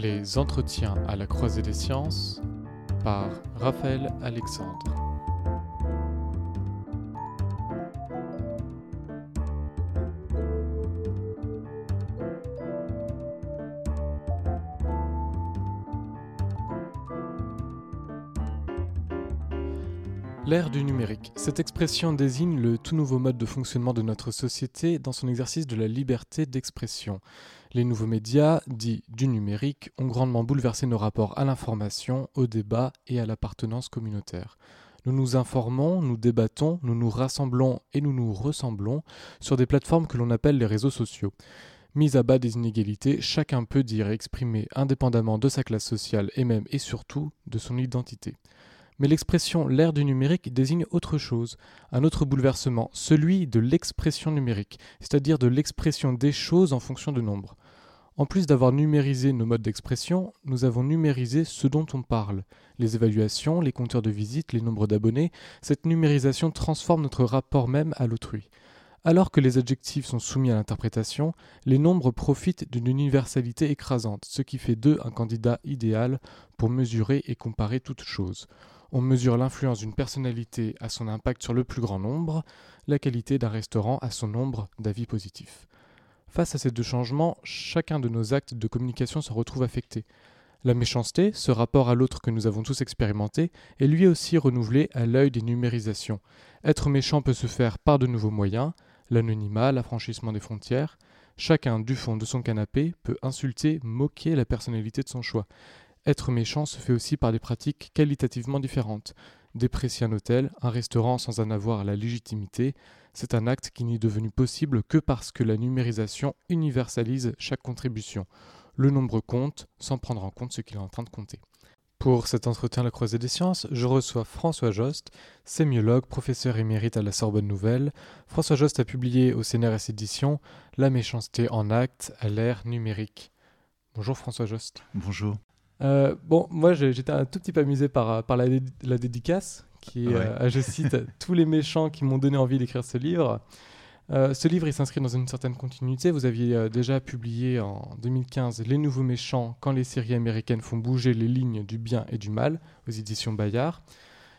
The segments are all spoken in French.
Les entretiens à la croisée des sciences par Raphaël Alexandre. L'ère du numérique. Cette expression désigne le tout nouveau mode de fonctionnement de notre société dans son exercice de la liberté d'expression. Les nouveaux médias, dits du numérique, ont grandement bouleversé nos rapports à l'information, au débat et à l'appartenance communautaire. Nous nous informons, nous débattons, nous nous rassemblons et nous nous ressemblons sur des plateformes que l'on appelle les réseaux sociaux. Mis à bas des inégalités, chacun peut dire et exprimer indépendamment de sa classe sociale et même et surtout de son identité. Mais l'expression l'ère du numérique désigne autre chose, un autre bouleversement, celui de l'expression numérique, c'est-à-dire de l'expression des choses en fonction de nombres. En plus d'avoir numérisé nos modes d'expression, nous avons numérisé ce dont on parle. Les évaluations, les compteurs de visites, les nombres d'abonnés, cette numérisation transforme notre rapport même à l'autrui. Alors que les adjectifs sont soumis à l'interprétation, les nombres profitent d'une universalité écrasante, ce qui fait d'eux un candidat idéal pour mesurer et comparer toutes choses. On mesure l'influence d'une personnalité à son impact sur le plus grand nombre, la qualité d'un restaurant à son nombre d'avis positifs. Face à ces deux changements, chacun de nos actes de communication se retrouve affecté. La méchanceté, ce rapport à l'autre que nous avons tous expérimenté, est lui aussi renouvelé à l'œil des numérisations. Être méchant peut se faire par de nouveaux moyens, l'anonymat, l'affranchissement des frontières. Chacun, du fond de son canapé, peut insulter, moquer la personnalité de son choix. Être méchant se fait aussi par des pratiques qualitativement différentes. Déprécier un hôtel, un restaurant sans en avoir la légitimité, c'est un acte qui n'est devenu possible que parce que la numérisation universalise chaque contribution. Le nombre compte sans prendre en compte ce qu'il est en train de compter. Pour cet entretien à la croisée des sciences, je reçois François Jost, sémiologue, professeur émérite à la Sorbonne Nouvelle. François Jost a publié au CNRS Édition La méchanceté en acte à l'ère numérique. Bonjour François Jost. Bonjour. Euh, bon, moi j'étais un tout petit peu amusé par, par la, la dédicace, qui est, euh, je cite, tous les méchants qui m'ont donné envie d'écrire ce livre. Euh, ce livre, il s'inscrit dans une certaine continuité. Vous aviez déjà publié en 2015 Les Nouveaux Méchants quand les séries américaines font bouger les lignes du bien et du mal aux éditions Bayard.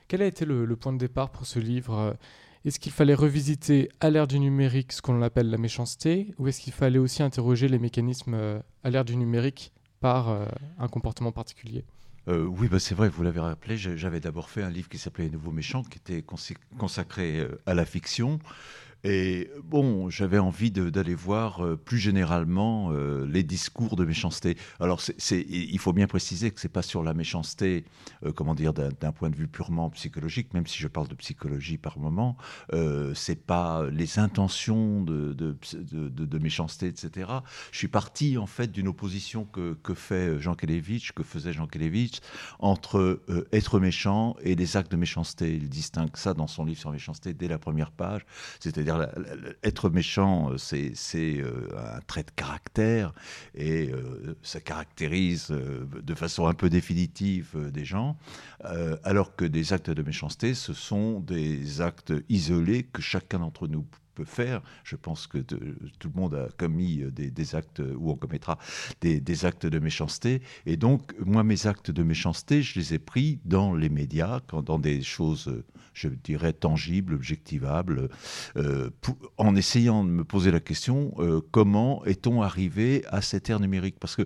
Quel a été le, le point de départ pour ce livre Est-ce qu'il fallait revisiter à l'ère du numérique ce qu'on appelle la méchanceté? Ou est-ce qu'il fallait aussi interroger les mécanismes à l'ère du numérique par euh, un comportement particulier. Euh, oui, bah c'est vrai, vous l'avez rappelé, j'avais d'abord fait un livre qui s'appelait Les Nouveaux Méchants, qui était consacré euh, à la fiction. Et bon, j'avais envie d'aller voir euh, plus généralement euh, les discours de méchanceté. Alors, il faut bien préciser que c'est pas sur la méchanceté, euh, comment dire, d'un point de vue purement psychologique, même si je parle de psychologie par moment. c'est pas les intentions de, de, de, méchanceté, etc. Je suis parti en fait d'une opposition que, que, fait Jean Kelevitch, que faisait Jean Kelevitch, entre être méchant et les actes de méchanceté. Il distingue ça dans son livre sur méchanceté dès la première page. C'est-à-dire être méchant, c'est euh, un trait de caractère et euh, ça caractérise euh, de façon un peu définitive des gens, alors que des actes de méchanceté, ce sont des actes isolés que chacun d'entre nous faire. Je pense que tout le monde a commis euh, des, actes, ou on commettra des, actes de méchanceté. Et donc, moi, mes actes de méchanceté, je les ai pris dans les médias, dans des choses, je dirais, tangibles, objectivables, euh, en essayant de me poser la question, euh, comment est-on arrivé à cette ère numérique? Parce que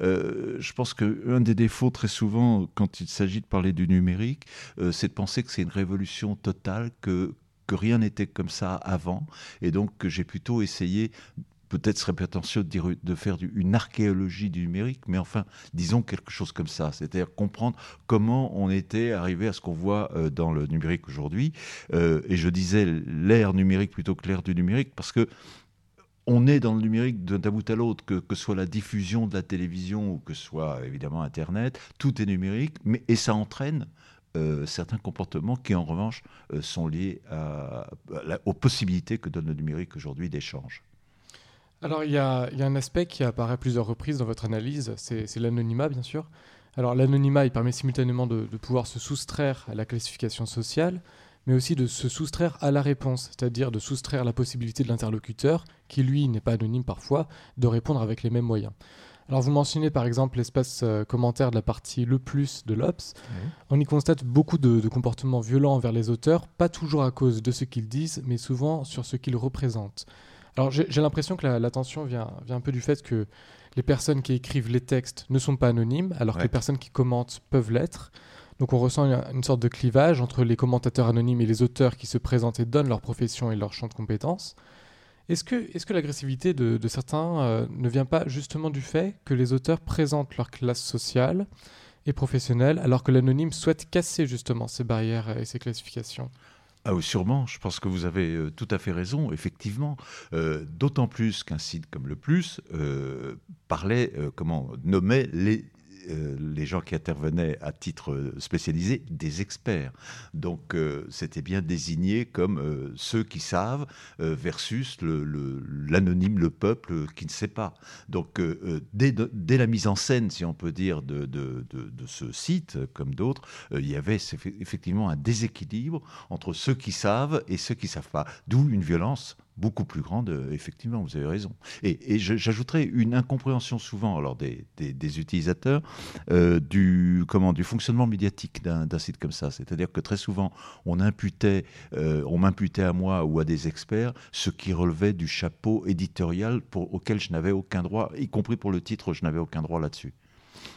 je pense qu'un des défauts, très souvent, quand il s'agit de parler du numérique, c'est de penser que c'est une révolution totale, que, que rien n'était comme ça avant, et donc que j'ai plutôt essayé peut-être serait prétentieux de, dire, de faire une archéologie du numérique, mais enfin, disons quelque chose comme ça, c'est-à-dire comprendre comment on était arrivé à ce qu'on voit euh, dans le numérique aujourd'hui. Euh, et je disais l'ère numérique plutôt que l'ère du numérique, parce que on est dans le numérique d'un bout à l'autre, que, que soit la diffusion de la télévision ou que soit évidemment Internet, tout est numérique, mais, et ça entraîne euh, certains comportements qui, en revanche, euh, sont liés aux possibilités que donne le numérique aujourd'hui d'échange. Alors, il y, a un aspect qui apparaît à plusieurs reprises dans votre analyse, c'est l'anonymat, bien sûr. Alors, l'anonymat, il permet simultanément de, pouvoir se soustraire à la classification sociale, mais aussi de se soustraire à la réponse, c'est-à-dire de soustraire la possibilité de l'interlocuteur, qui lui n'est pas anonyme parfois, de répondre avec les mêmes moyens. Alors vous mentionnez par exemple l'espace euh, commentaire de la partie le plus de l'Obs. On y constate beaucoup de, comportements violents envers les auteurs, pas toujours à cause de ce qu'ils disent, mais souvent sur ce qu'ils représentent. Alors j'ai l'impression que la, tension vient, vient un peu du fait que les personnes qui écrivent les textes ne sont pas anonymes, alors que les personnes qui commentent peuvent l'être. Donc on ressent une, sorte de clivage entre les commentateurs anonymes et les auteurs qui se présentent et donnent leur profession et leur champ de compétences. Est-ce que, est que l'agressivité de, certains euh, ne vient pas justement du fait que les auteurs présentent leur classe sociale et professionnelle alors que l'anonyme souhaite casser justement ces barrières et ces classifications? Ah oui, sûrement, je pense que vous avez euh, tout à fait raison, effectivement. Euh, d'autant plus qu'un site comme le Plus parlait, comment, nommait les euh, les gens qui intervenaient à titre spécialisé des experts. Donc euh, c'était bien désigné comme euh, ceux qui savent versus l'anonyme, le, peuple qui ne sait pas. Donc dès, la mise en scène, si on peut dire, de, de ce site, comme d'autres, il y avait effectivement un déséquilibre entre ceux qui savent et ceux qui ne savent pas. D'où une violence beaucoup plus grande, euh, effectivement, vous avez raison. Et, j'ajouterais une incompréhension souvent alors des, utilisateurs euh, du, comment, du fonctionnement médiatique d'un site comme ça. C'est-à-dire que très souvent, on, imputait, euh, on m'imputait à moi ou à des experts ce qui relevait du chapeau éditorial pour, auquel je n'avais aucun droit, y compris pour le titre, je n'avais aucun droit là-dessus.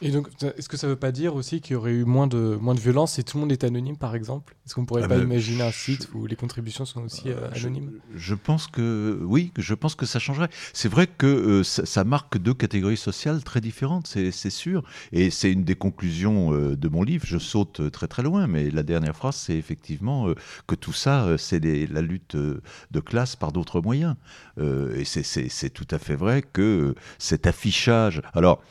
Et donc, est-ce que ça ne veut pas dire aussi qu'il y aurait eu moins de, moins de violence si tout le monde est anonyme, par exemple? Est-ce qu'on ne pourrait ah pas imaginer un site où les contributions sont aussi euh, anonymes? je, pense que oui, je pense que ça changerait. C'est vrai que euh, ça, marque deux catégories sociales très différentes, c'est sûr. Et c'est une des conclusions euh, de mon livre. Je saute très très loin, mais la dernière phrase, c'est effectivement que tout ça, c'est la lutte de classe par d'autres moyens. et c'est tout à fait vrai que cet affichage. Alors,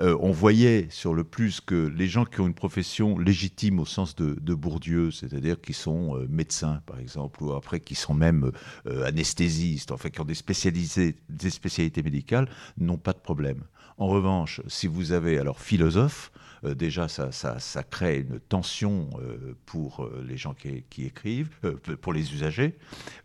euh, on voyait sur le plus que les gens qui ont une profession légitime au sens de, Bourdieu, c'est-à-dire qui sont euh, médecins par exemple, ou après qui sont même euh, anesthésistes, enfin qui ont des, des spécialités médicales, n'ont pas de problème. En revanche, si vous avez alors philosophe, déjà ça, ça, crée une tension pour les gens qui, écrivent, pour les usagers.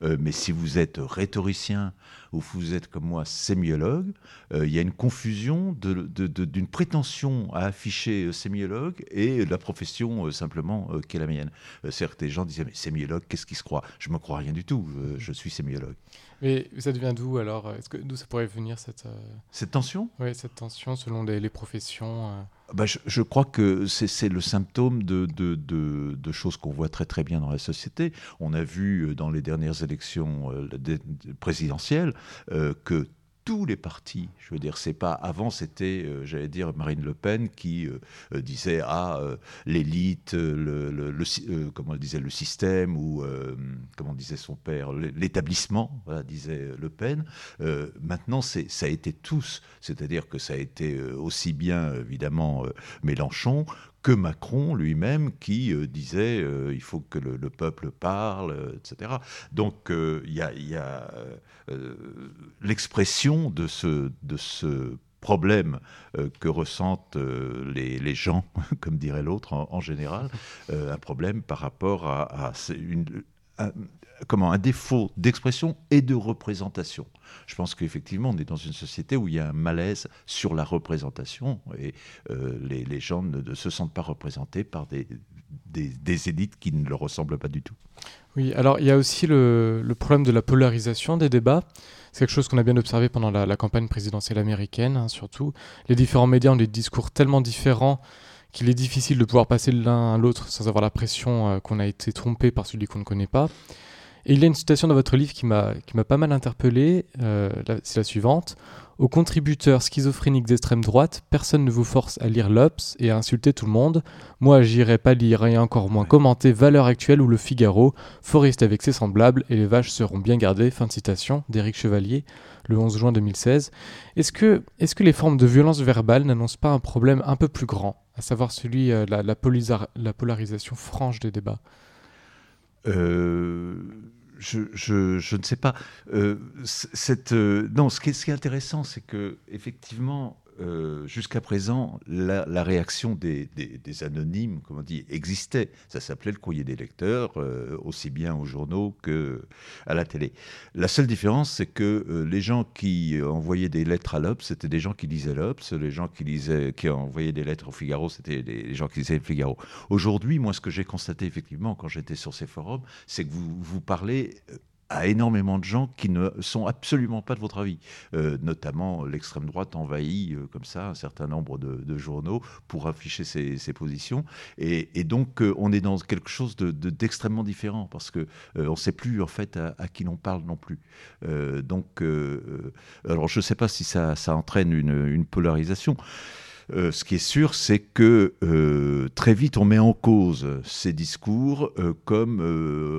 mais si vous êtes rhétoricien ou vous êtes comme moi sémiologue, il y a une confusion d'une une prétention à afficher euh, sémiologue et la profession euh, simplement euh, qui est la mienne. certes, des gens disaient, mais sémiologue, qu'est-ce qu'il se croit? Je me crois rien du tout, je suis sémiologue. Mais ça devient d'où alors? Est-ce que d'où ça pourrait venir cette cette tension? Oui, cette tension selon les, professions. Bah, je, crois que c'est le symptôme de, choses qu'on voit très très bien dans la société. On a vu dans les dernières élections présidentielles que tous les partis. Je veux dire, c'est pas avant, c'était, euh, j'allais dire, Marine Le Pen qui euh, euh, disait ah l'élite, le, le, comment elle disait le système ou comment disait son père, l'établissement, voilà, disait Le Pen. maintenant, c'est ça a été tous, c'est-à-dire que ça a été aussi bien évidemment Mélenchon que Macron lui-même qui euh, disait euh, il faut que le, peuple parle, euh, etc. Donc il y a, l'expression de ce, de ce problème que ressentent les, gens, comme dirait l'autre en, général, un problème par rapport à, comment, un défaut d'expression et de représentation. Je pense qu'effectivement, on est dans une société où il y a un malaise sur la représentation et euh, les, gens ne, se sentent pas représentés par des, élites qui ne leur ressemblent pas du tout. Oui, alors il y a aussi le, problème de la polarisation des débats. C'est quelque chose qu'on a bien observé pendant la, campagne présidentielle américaine, hein, surtout. Les différents médias ont des discours tellement différents qu'il est difficile de pouvoir passer de l'un à l'autre sans avoir la pression euh, qu'on a été trompé par celui qu'on ne connaît pas. Et il y a une citation dans votre livre qui m'a pas mal interpellé, euh, c'est la suivante. Aux contributeurs schizophréniques d'extrême droite, personne ne vous force à lire l'Obs et à insulter tout le monde. Moi, j'irai pas lire et encore moins commenter Valeurs actuelles ou Le Figaro, Forest avec ses semblables et les vaches seront bien gardées. Fin de citation d'Éric Chevalier, le 11 juin 2016. Est-ce que, est -ce que les formes de violence verbale n'annoncent pas un problème un peu plus grand, à savoir celui de euh, la, la polarisation franche des débats? Euh, je, ne sais pas. Euh, cette, euh, non, ce qui est, intéressant, c'est que effectivement, euh, jusqu'à présent, la, réaction des, anonymes, comme on dit, existait. Ça s'appelait le courrier des lecteurs, euh, aussi bien aux journaux qu'à la télé. La seule différence, c'est que euh, les gens qui envoyaient des lettres à l'Obs, c'était des gens qui lisaient l'Obs. Les gens qui, lisaient, qui envoyaient des lettres au Figaro, c'était les gens qui lisaient le Figaro. Aujourd'hui, moi, ce que j'ai constaté effectivement quand j'étais sur ces forums, c'est que vous, vous parlez à énormément de gens qui ne sont absolument pas de votre avis. Euh, notamment, l'extrême droite envahit euh, comme ça un certain nombre de, journaux pour afficher ses, positions. Et, donc, euh, on est dans quelque chose d'extrêmement différent parce que on ne sait plus en fait à, qui l'on parle non plus. donc, alors je ne sais pas si ça, entraîne une polarisation. Euh, ce qui est sûr, c'est que euh, très vite, on met en cause ces discours euh, comme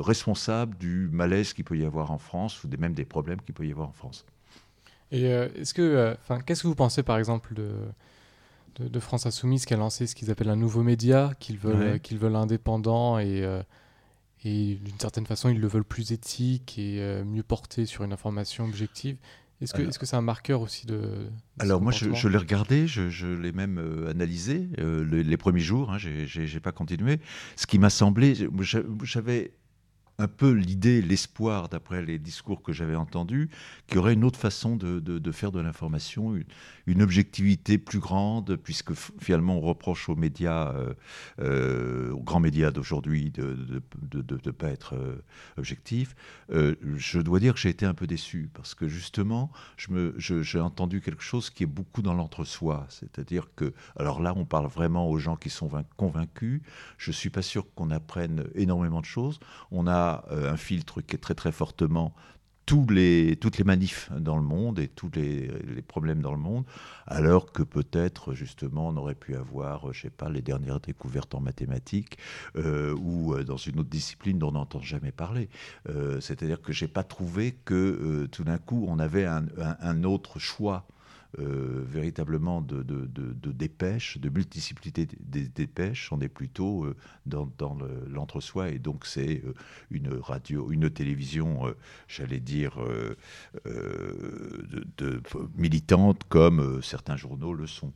responsables du malaise qu'il peut y avoir en France ou même des problèmes qu'il peut y avoir en France. Et est-ce que, enfin, qu'est-ce que vous pensez, par exemple, de, de, France Insoumise qui a lancé ce qu'ils appellent un nouveau média, qu'ils veulent, qu'ils veulent indépendant et et d'une certaine façon, ils le veulent plus éthique et mieux porté sur une information objective? Est-ce que c'est un marqueur aussi de... alors moi, je, l'ai regardé, je, l'ai même euh, analysé euh, les, premiers jours, hein, j'ai pas continué. Ce qui m'a semblé, j'avais un peu l'idée, l'espoir, d'après les discours que j'avais entendus, qu'il y aurait une autre façon de, faire de l'information, une, objectivité plus grande, puisque finalement on reproche aux médias, euh, euh, aux grands médias d'aujourd'hui, de ne pas être euh, objectifs. je dois dire que j'ai été un peu déçu, parce que justement, j'ai entendu quelque chose qui est beaucoup dans l'entre-soi. C'est-à-dire que, alors là, on parle vraiment aux gens qui sont convaincus. Je ne suis pas sûr qu'on apprenne énormément de choses. On a euh, un filtre qui est très très fortement tous les, toutes les manifs dans le monde et tous les, problèmes dans le monde, alors que peut-être justement on aurait pu avoir, je sais pas, les dernières découvertes en mathématiques euh, ou euh, dans une autre discipline dont on n'entend jamais parler. C'est-à-dire que j'ai pas trouvé que tout d'un coup on avait un autre choix euh, véritablement de, de, dépêches, de multiplicité des dépêches. On est plutôt euh, dans, l'entre-soi et donc c'est euh, une radio, une télévision, j'allais dire, de, militante comme certains journaux le sont.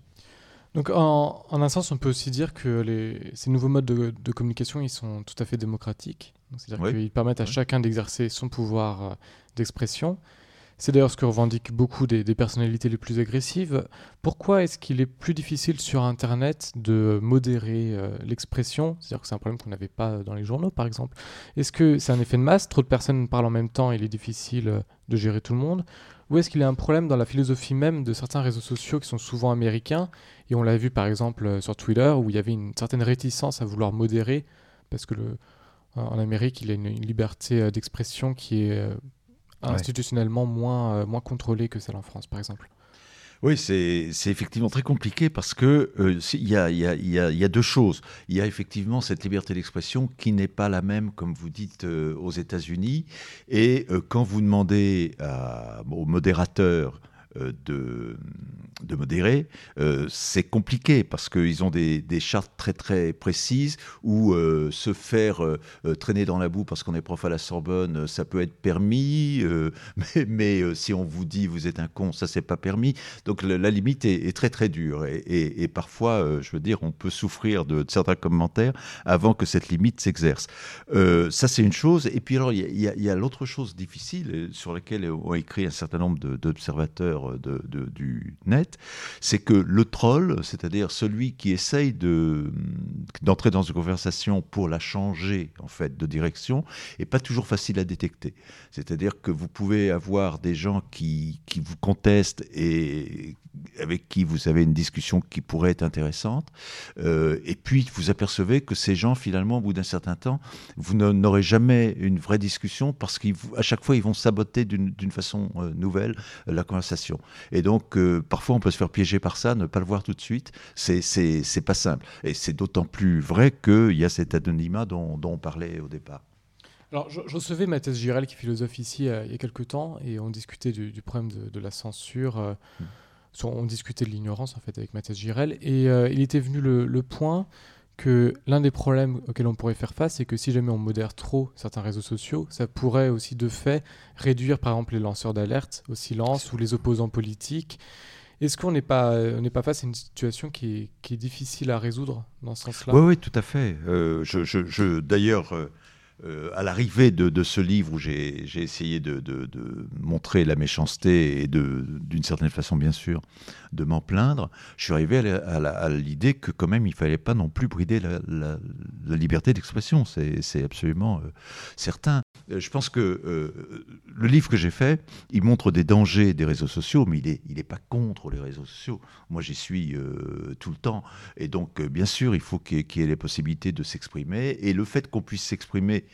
Donc en, un sens, on peut aussi dire que les, ces nouveaux modes de, communication, ils sont tout à fait démocratiques. C'est-à-dire qu'ils permettent à chacun d'exercer son pouvoir d'expression. C'est d'ailleurs ce que revendiquent beaucoup des, personnalités les plus agressives. Pourquoi est-ce qu'il est plus difficile sur Internet de modérer euh, l'expression? C'est-à-dire que c'est un problème qu'on n'avait pas dans les journaux, par exemple. Est-ce que c'est un effet de masse? Trop de personnes parlent en même temps et il est difficile euh, de gérer tout le monde Ou est-ce qu'il y a un problème dans la philosophie même de certains réseaux sociaux qui sont souvent américains? Et on l'a vu par exemple euh, sur Twitter où il y avait une certaine réticence à vouloir modérer parce que en Amérique, il y a une liberté d'expression qui est institutionnellement moins, euh, moins contrôlée que celle en France, par exemple. Oui, c'est effectivement très compliqué parce que euh, il y, a, y, a, y, a, deux choses. Il y a effectivement cette liberté d'expression qui n'est pas la même, comme vous dites, euh, aux États-Unis. Et quand vous demandez à, aux modérateurs de de modérer, euh, c'est compliqué parce qu'ils ont des, chartes très très précises où euh, se faire euh, traîner dans la boue parce qu'on est prof à la Sorbonne, ça peut être permis, mais, si on vous dit vous êtes un con, ça c'est pas permis. Donc la, limite est, très très dure et, parfois, je veux dire, on peut souffrir de, certains commentaires avant que cette limite s'exerce. ça c'est une chose. Et puis alors il y a, l'autre chose difficile sur laquelle ont écrit un certain nombre d'observateurs de, du net c'est que le troll, c'est-à-dire celui qui essaye d'entrer dans une conversation pour la changer en fait de direction, est pas toujours facile à détecter. C'est-à-dire que vous pouvez avoir des gens qui, qui vous contestent et avec qui vous avez une discussion qui pourrait être intéressante, euh, et puis vous apercevez que ces gens, finalement, au bout d'un certain temps, vous n'aurez jamais une vraie discussion parce qu'à chaque fois, ils vont saboter d'une façon euh, nouvelle euh, la conversation. Et donc, parfois, on peut se faire piéger par ça, ne pas le voir tout de suite, c'est pas simple. Et c'est d'autant plus vrai qu'il y a cet anonymat dont, on parlait au départ. Alors, je, recevais Mathias Girel, qui philosophe ici il y a quelques temps, et on discutait du, problème de, la censure. Mmh on discutait de l'ignorance en fait avec Mathias Girel, et euh, il était venu le, point que l'un des problèmes auxquels on pourrait faire face, c'est que si jamais on modère trop certains réseaux sociaux, ça pourrait aussi de fait réduire par exemple les lanceurs d'alerte au silence ou les opposants politiques. Est-ce qu'on n'est pas, on pas face à une situation qui est, difficile à résoudre dans ce sens-là? Oui, oui, tout à fait. je, je, D'ailleurs, euh, à l'arrivée de, ce livre où j'ai essayé de, montrer la méchanceté et d'une certaine façon, bien sûr, de m'en plaindre, je suis arrivé à l'idée que quand même, il fallait pas non plus brider la, liberté d'expression. C'est absolument euh, certain. Euh, je pense que le livre que j'ai fait, il montre des dangers des réseaux sociaux, mais il n'est il est pas contre les réseaux sociaux. Moi, j'y suis tout le temps. Et donc, bien sûr, il faut qu'il y ait les possibilités de s'exprimer. Et le fait qu'on puisse s'exprimer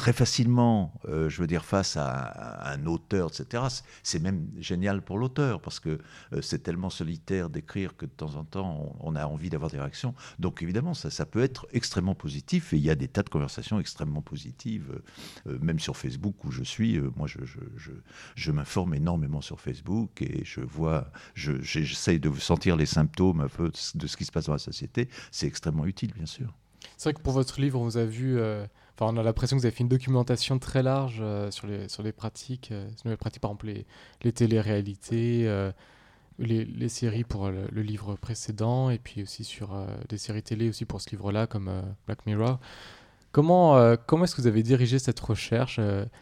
très facilement, euh, je veux dire, face à, un auteur, etc. C'est même génial pour l'auteur, parce que euh, c'est tellement solitaire d'écrire que de temps en temps, on, a envie d'avoir des réactions. Donc évidemment, ça, peut être extrêmement positif, et il y a des tas de conversations extrêmement positives, euh, même sur Facebook où je suis. moi, je, je m'informe énormément sur Facebook, et je vois, j'essaye de sentir les symptômes un peu de ce qui se passe dans la société. C'est extrêmement utile, bien sûr. C'est vrai que pour votre livre, on vous a vu on a l'impression que vous avez fait une documentation très large euh, sur, les, sur les pratiques, euh, sur pratiques, par exemple les, les téléréalités, euh, les, les, séries pour le, livre précédent, et puis aussi sur des séries télé aussi pour ce livre-là, comme Black Mirror. Comment, comment est-ce que vous avez dirigé cette recherche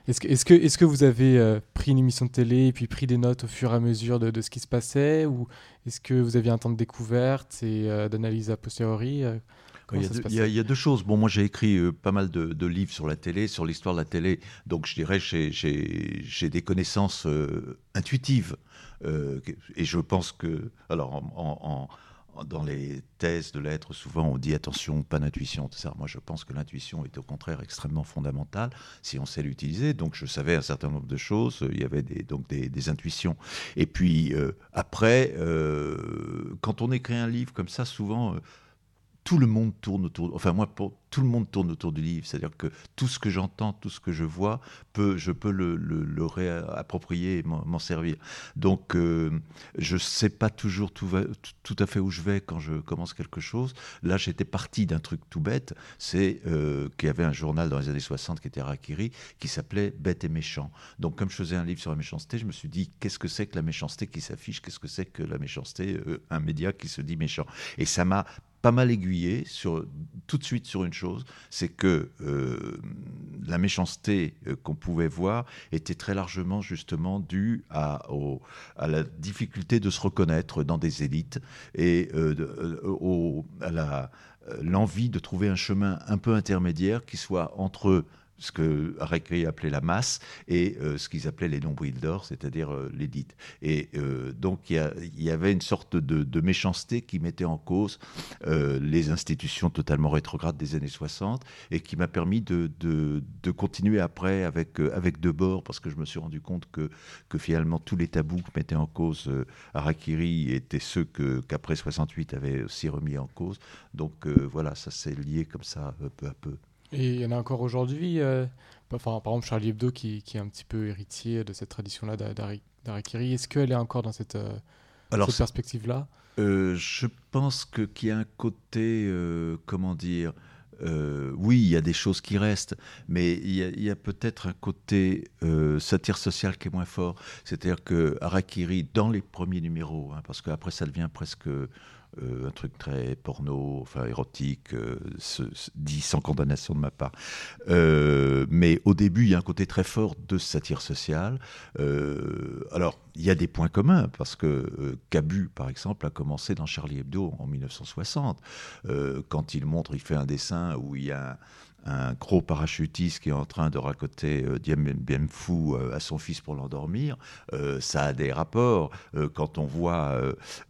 Est-ce que, est que, est que vous avez pris une émission de télé et puis pris des notes au fur et à mesure de, de ce qui se passait Ou est-ce que vous aviez un temps de découverte et d'analyse a posteriori il y, a, deux choses. Bon, moi j'ai écrit euh, pas mal de, livres sur la télé, sur l'histoire de la télé, donc je dirais j'ai des connaissances euh, intuitives. Euh, et je pense que, alors en, dans les thèses de l'être, souvent on dit attention, pas d'intuition, ça. Moi je pense que l'intuition est au contraire extrêmement fondamentale si on sait l'utiliser. Donc je savais un certain nombre de choses, il y avait des, donc des, intuitions. Et puis après, quand on écrit un livre comme ça, souvent tout le monde tourne autour. Enfin, moi, pour, tout le monde tourne autour du livre. C'est-à-dire que tout ce que j'entends, tout ce que je vois, peut, je peux le, réapproprier et m'en servir. Donc, euh, je ne sais pas toujours tout, tout, à fait où je vais quand je commence quelque chose. Là, j'étais parti d'un truc tout bête. C'est euh, qu'il y avait un journal dans les années 60 qui était Rakiri, qui s'appelait Bête et méchant. Donc, comme je faisais un livre sur la méchanceté, je me suis dit, qu'est-ce que c'est que la méchanceté qui s'affiche? Qu'est-ce que c'est que la méchanceté euh, Un média qui se dit méchant? Et ça m'a pas mal aiguillé sur, tout de suite sur une chose, c'est que euh, la méchanceté euh, qu'on pouvait voir était très largement justement due à, la difficulté de se reconnaître dans des élites et euh, à l'envie de trouver un chemin un peu intermédiaire qui soit entre ce que Arakiri appelait la masse et euh, ce qu'ils appelaient les nombrils d'or, c'est-à-dire euh, l'édite. Et euh, donc il y, avait une sorte de, méchanceté qui mettait en cause les institutions totalement rétrogrades des années 60 et qui m'a permis de, continuer après avec, avec Debord parce que je me suis rendu compte que, que finalement tous les tabous que mettait en cause Arakiri étaient ceux qu'après 68 avait aussi remis en cause. Donc voilà, ça s'est lié comme ça peu à peu. Et il y en a encore aujourd'hui, euh, enfin, par exemple Charlie Hebdo qui, qui, est un petit peu héritier de cette tradition-là d'Arakiri. Est-ce qu'elle est encore dans cette, euh, cette perspective-là? Euh, Je pense qu'il y a un côté, comment dire, oui, il y a des choses qui restent, mais il y a, peut-être un côté satire sociale qui est moins fort. C'est-à-dire que Harakiri, dans les premiers numéros, hein, parce qu'après ça devient presque euh, un truc très porno, enfin érotique, euh, dit sans condamnation de ma part. Euh, mais au début, il y a un côté très fort de satire sociale. alors, il y a des points communs, parce que Cabu, par exemple, a commencé dans Charlie Hebdo en 1960. quand il montre, il fait un dessin où il y a gros parachutiste qui est en train de raconter euh, Diem Bien euh, à son fils pour l'endormir, euh, ça a des rapports. quand on voit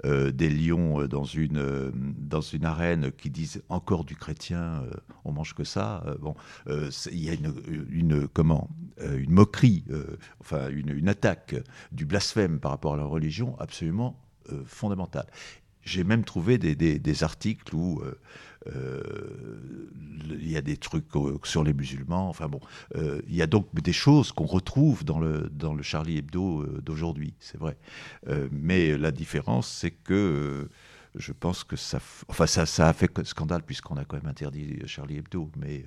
des lions dans une, dans une arène qui disent encore du chrétien, on mange que ça, bon, il y a une, une comment, une moquerie, enfin une, une, attaque du blasphème par rapport à la religion absolument fondamentale. J'ai même trouvé des, articles où euh, il y a des trucs sur les musulmans. Enfin bon, euh, il y a donc des choses qu'on retrouve dans le, dans le Charlie Hebdo euh, d'aujourd'hui, c'est vrai. mais la différence, c'est que je pense que ça, enfin ça, ça a fait scandale puisqu'on a quand même interdit Charlie Hebdo, mais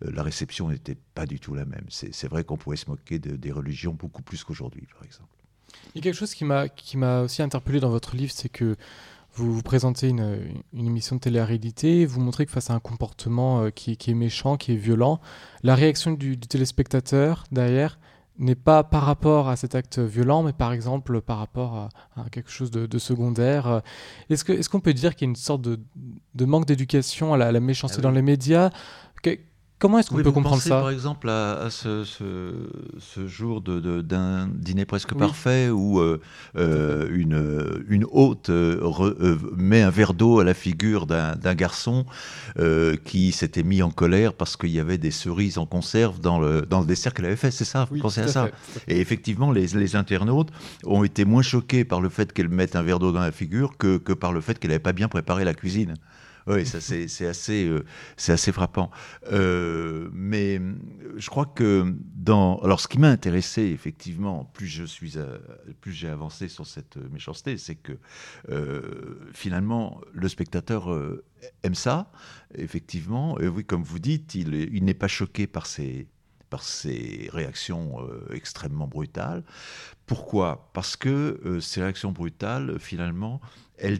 la réception n'était pas du tout la même. C'est vrai qu'on pouvait se moquer de, des religions beaucoup plus qu'aujourd'hui, par exemple. Il y a quelque chose qui m'a aussi interpellé dans votre livre, c'est que vous, vous présentez une, une, émission de télé-réalité, vous montrez que face à un comportement euh, qui, qui, est méchant, qui est violent, la réaction du, du téléspectateur derrière n'est pas par rapport à cet acte violent, mais par exemple par rapport à, à quelque chose de, de secondaire. Est-ce qu'on est qu'on peut dire qu'il y a une sorte de, de manque d'éducation à, à la, méchanceté ah dans les médias? Comment est-ce qu'on peut comprendre ça Par exemple, à, ce, ce, jour d'un dîner presque parfait où euh, euh, une, une hôte euh, met un verre d'eau à la figure d'un garçon qui s'était mis en colère parce qu'il y avait des cerises en conserve dans le, dans le dessert qu'elle avait fait. C'est ça pensez à ça Et effectivement, les, les, internautes ont été moins choqués par le fait qu'elle mette un verre d'eau dans la figure que, que par le fait qu'elle n'avait pas bien préparé la cuisine. Oui, ça c'est assez, euh, assez frappant. Euh, mais euh, je crois que dans, alors ce qui m'a intéressé effectivement, plus j'ai avancé sur cette méchanceté, c'est que finalement le spectateur aime ça, effectivement. Et oui, comme vous dites, il, il n'est pas choqué par ces par ces réactions extrêmement brutales. Pourquoi? Parce que ces réactions brutales, finalement, elle,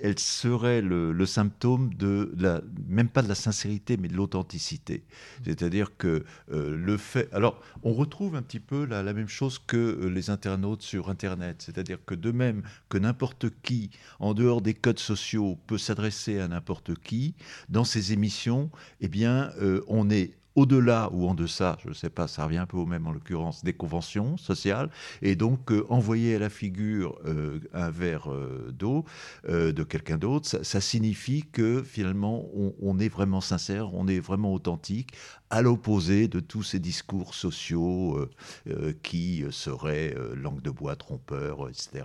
elle serait le, symptôme de la, même pas de la sincérité, mais de l'authenticité. C'est-à-dire que euh, le fait. Alors, on retrouve un petit peu la, la même chose que euh, les internautes sur Internet. C'est-à-dire que de même que n'importe qui, en dehors des codes sociaux, peut s'adresser à n'importe qui, dans ces émissions, eh bien, euh, on est au-delà ou en deçà, je ne sais pas, ça revient un peu au même en l'occurrence, des conventions sociales, et donc euh, envoyer à la figure euh, un verre euh, d'eau de quelqu'un d'autre, ça, signifie que finalement on, est vraiment sincère, on est vraiment authentique, à l'opposé de tous ces discours sociaux qui seraient langue de bois, trompeur, etc.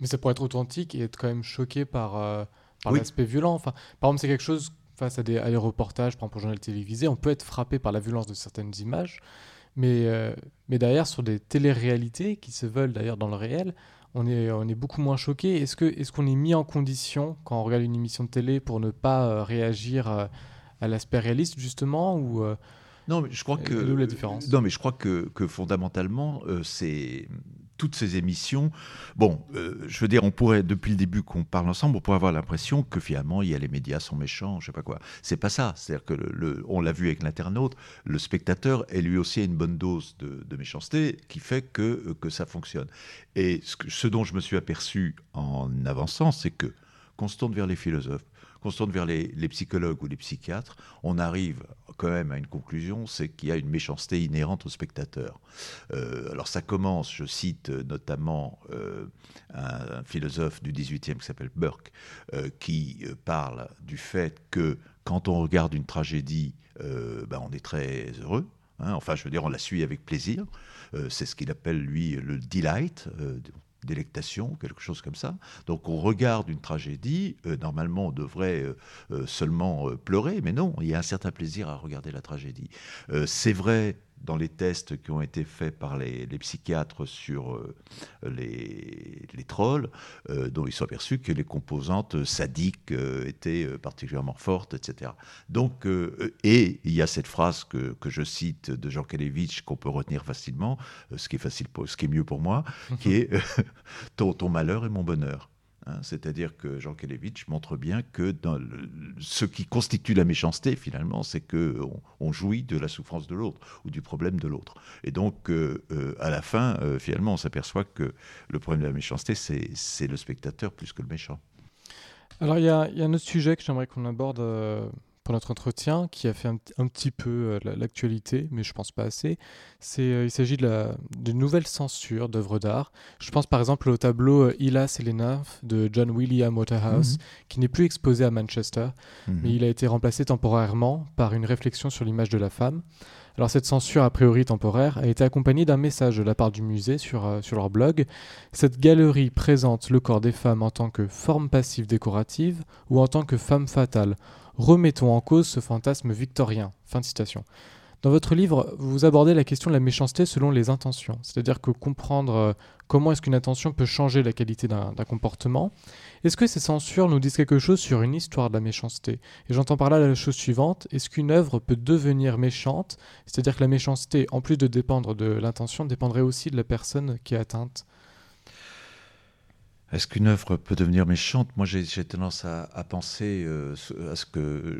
Mais ça pourrait être authentique et être quand même choqué par, par l'aspect violent. Enfin, par exemple, c'est quelque chose face à des, reportages, par exemple au journal télévisé, on peut être frappé par la violence de certaines images, mais, euh, mais derrière, sur des téléréalités qui se veulent d'ailleurs dans le réel, on est, on est beaucoup moins choqué. Est-ce qu'on est, qu'on est mis en condition, quand on regarde une émission de télé, pour ne pas euh, réagir euh, à l'aspect réaliste, justement ou, Non, mais je crois que. la différence? Non, mais je crois que, que fondamentalement, c'est toutes ces émissions. Bon, euh, je veux dire, on pourrait, depuis le début qu'on parle ensemble, on pourrait avoir l'impression que finalement, il y a les médias sont méchants, je sais pas quoi. C'est pas ça. C'est-à-dire que, on l'a vu avec l'internaute, le spectateur est lui aussi une bonne dose de, méchanceté qui fait que, euh, que ça fonctionne. Et ce, ce dont je me suis aperçu en avançant, c'est que, qu'on se tourne vers les philosophes, qu'on se tourne vers les, psychologues ou les psychiatres, on arrive quand même à une conclusion, c'est qu'il y a une méchanceté inhérente au spectateur. Euh, alors ça commence, je cite notamment euh, un, philosophe du 18e qui s'appelle Burke, euh, qui parle du fait que quand on regarde une tragédie, ben, on est très heureux. Hein. enfin, je veux dire, on la suit avec plaisir. c'est ce qu'il appelle, lui, le delight délectation, quelque chose comme ça. Donc on regarde une tragédie, euh, normalement on devrait euh, euh, seulement pleurer, mais non, il y a un certain plaisir à regarder la tragédie. c'est vrai dans les tests qui ont été faits par les, psychiatres sur euh, les, trolls, euh, dont ils sont aperçus que les composantes sadiques euh, étaient particulièrement fortes, etc. Donc, et il y a cette phrase que, que je cite de Jean Kalevitch qu'on peut retenir facilement, ce qui est facile, pour, ce qui est mieux pour moi, qui est ton, ton malheur est mon bonheur. Hein, c'est-à-dire que Jean Kelevitch montre bien que ce qui constitue la méchanceté, finalement, c'est qu'on on jouit de la souffrance de l'autre ou du problème de l'autre. Et donc, euh, euh, à la fin, euh, finalement, on s'aperçoit que le problème de la méchanceté, c'est le spectateur plus que le méchant. Alors, il y, a un autre sujet que j'aimerais qu'on aborde pour notre entretien, qui a fait un, petit peu euh, l'actualité, mais je pense pas assez. C'est, euh, il s'agit de la de nouvelle censure d'œuvres d'art. Je pense par exemple au tableau euh, et les nymphes de John William Waterhouse, mhm. qui n'est plus exposé à Manchester, mhm. mais il a été remplacé temporairement par une réflexion sur l'image de la femme. Alors cette censure a priori temporaire a été accompagnée d'un message de la part du musée sur, sur leur blog. Cette galerie présente le corps des femmes en tant que forme passive décorative ou en tant que femme fatale Remettons en cause ce fantasme victorien. Fin de citation. Dans votre livre, vous abordez la question de la méchanceté selon les intentions, c'est-à-dire que comprendre euh, comment est-ce qu'une intention peut changer la qualité d'un comportement. Est-ce que ces censures nous disent quelque chose sur une histoire de la méchanceté? Et j'entends par là la chose suivante, est-ce qu'une œuvre peut devenir méchante? C'est-à-dire que la méchanceté, en plus de dépendre de l'intention, dépendrait aussi de la personne qui est atteinte Est-ce qu'une œuvre peut devenir méchante? Moi, j'ai tendance à, penser, euh,